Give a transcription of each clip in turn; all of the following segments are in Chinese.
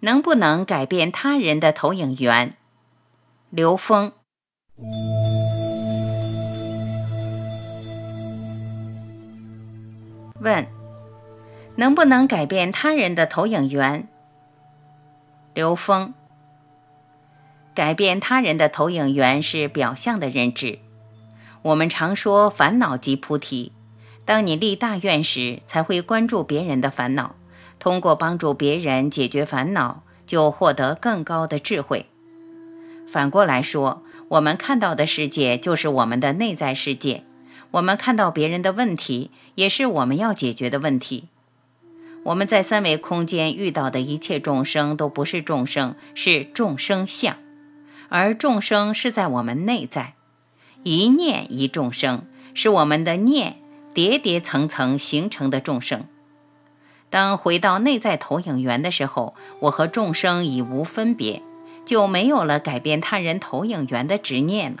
能不能改变他人的投影源？刘峰问：能不能改变他人的投影源？刘峰：改变他人的投影源是表象的认知。我们常说烦恼即菩提。当你立大愿时，才会关注别人的烦恼。通过帮助别人解决烦恼，就获得更高的智慧。反过来说，我们看到的世界就是我们的内在世界，我们看到别人的问题，也是我们要解决的问题。我们在三维空间遇到的一切众生都不是众生，是众生相，而众生是在我们内在，一念一众生，是我们的念叠叠层层形成的众生。当回到内在投影源的时候，我和众生已无分别，就没有了改变他人投影源的执念了。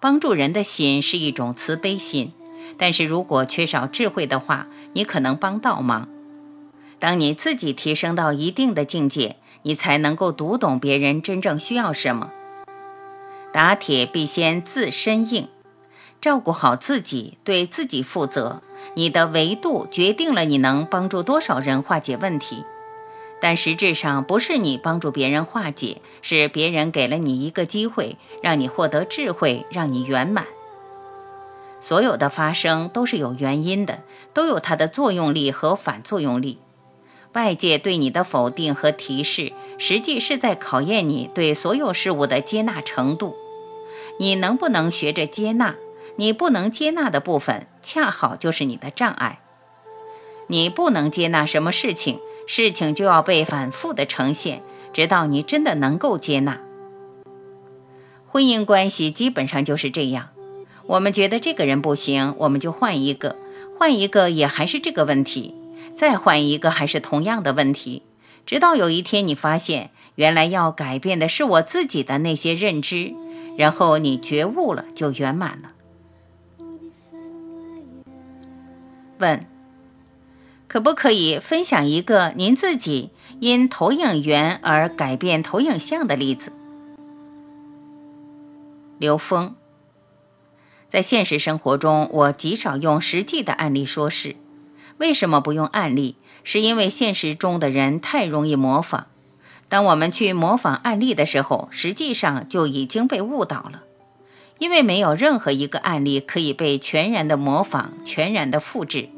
帮助人的心是一种慈悲心，但是如果缺少智慧的话，你可能帮倒忙。当你自己提升到一定的境界，你才能够读懂别人真正需要什么。打铁必先自身硬。照顾好自己，对自己负责。你的维度决定了你能帮助多少人化解问题，但实质上不是你帮助别人化解，是别人给了你一个机会，让你获得智慧，让你圆满。所有的发生都是有原因的，都有它的作用力和反作用力。外界对你的否定和提示，实际是在考验你对所有事物的接纳程度。你能不能学着接纳？你不能接纳的部分，恰好就是你的障碍。你不能接纳什么事情，事情就要被反复的呈现，直到你真的能够接纳。婚姻关系基本上就是这样，我们觉得这个人不行，我们就换一个，换一个也还是这个问题，再换一个还是同样的问题，直到有一天你发现，原来要改变的是我自己的那些认知，然后你觉悟了，就圆满了。问：可不可以分享一个您自己因投影源而改变投影像的例子？刘峰，在现实生活中，我极少用实际的案例说事。为什么不用案例？是因为现实中的人太容易模仿。当我们去模仿案例的时候，实际上就已经被误导了。因为没有任何一个案例可以被全然的模仿、全然的复制，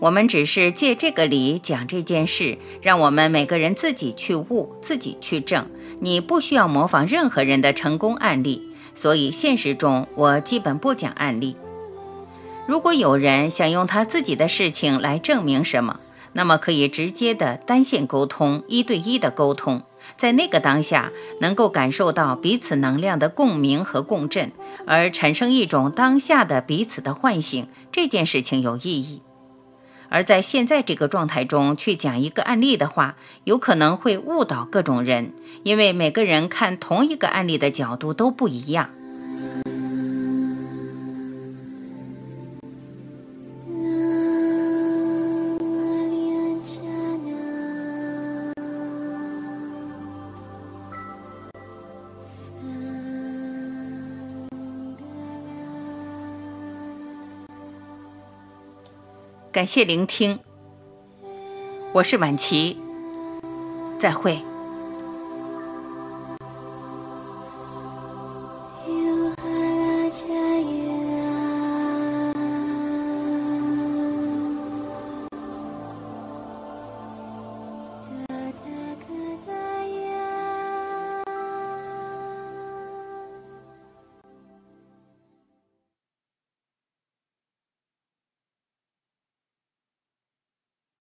我们只是借这个理讲这件事，让我们每个人自己去悟、自己去证。你不需要模仿任何人的成功案例，所以现实中我基本不讲案例。如果有人想用他自己的事情来证明什么，那么可以直接的单线沟通、一对一的沟通。在那个当下，能够感受到彼此能量的共鸣和共振，而产生一种当下的彼此的唤醒，这件事情有意义。而在现在这个状态中去讲一个案例的话，有可能会误导各种人，因为每个人看同一个案例的角度都不一样。感谢聆听，我是晚琪，再会。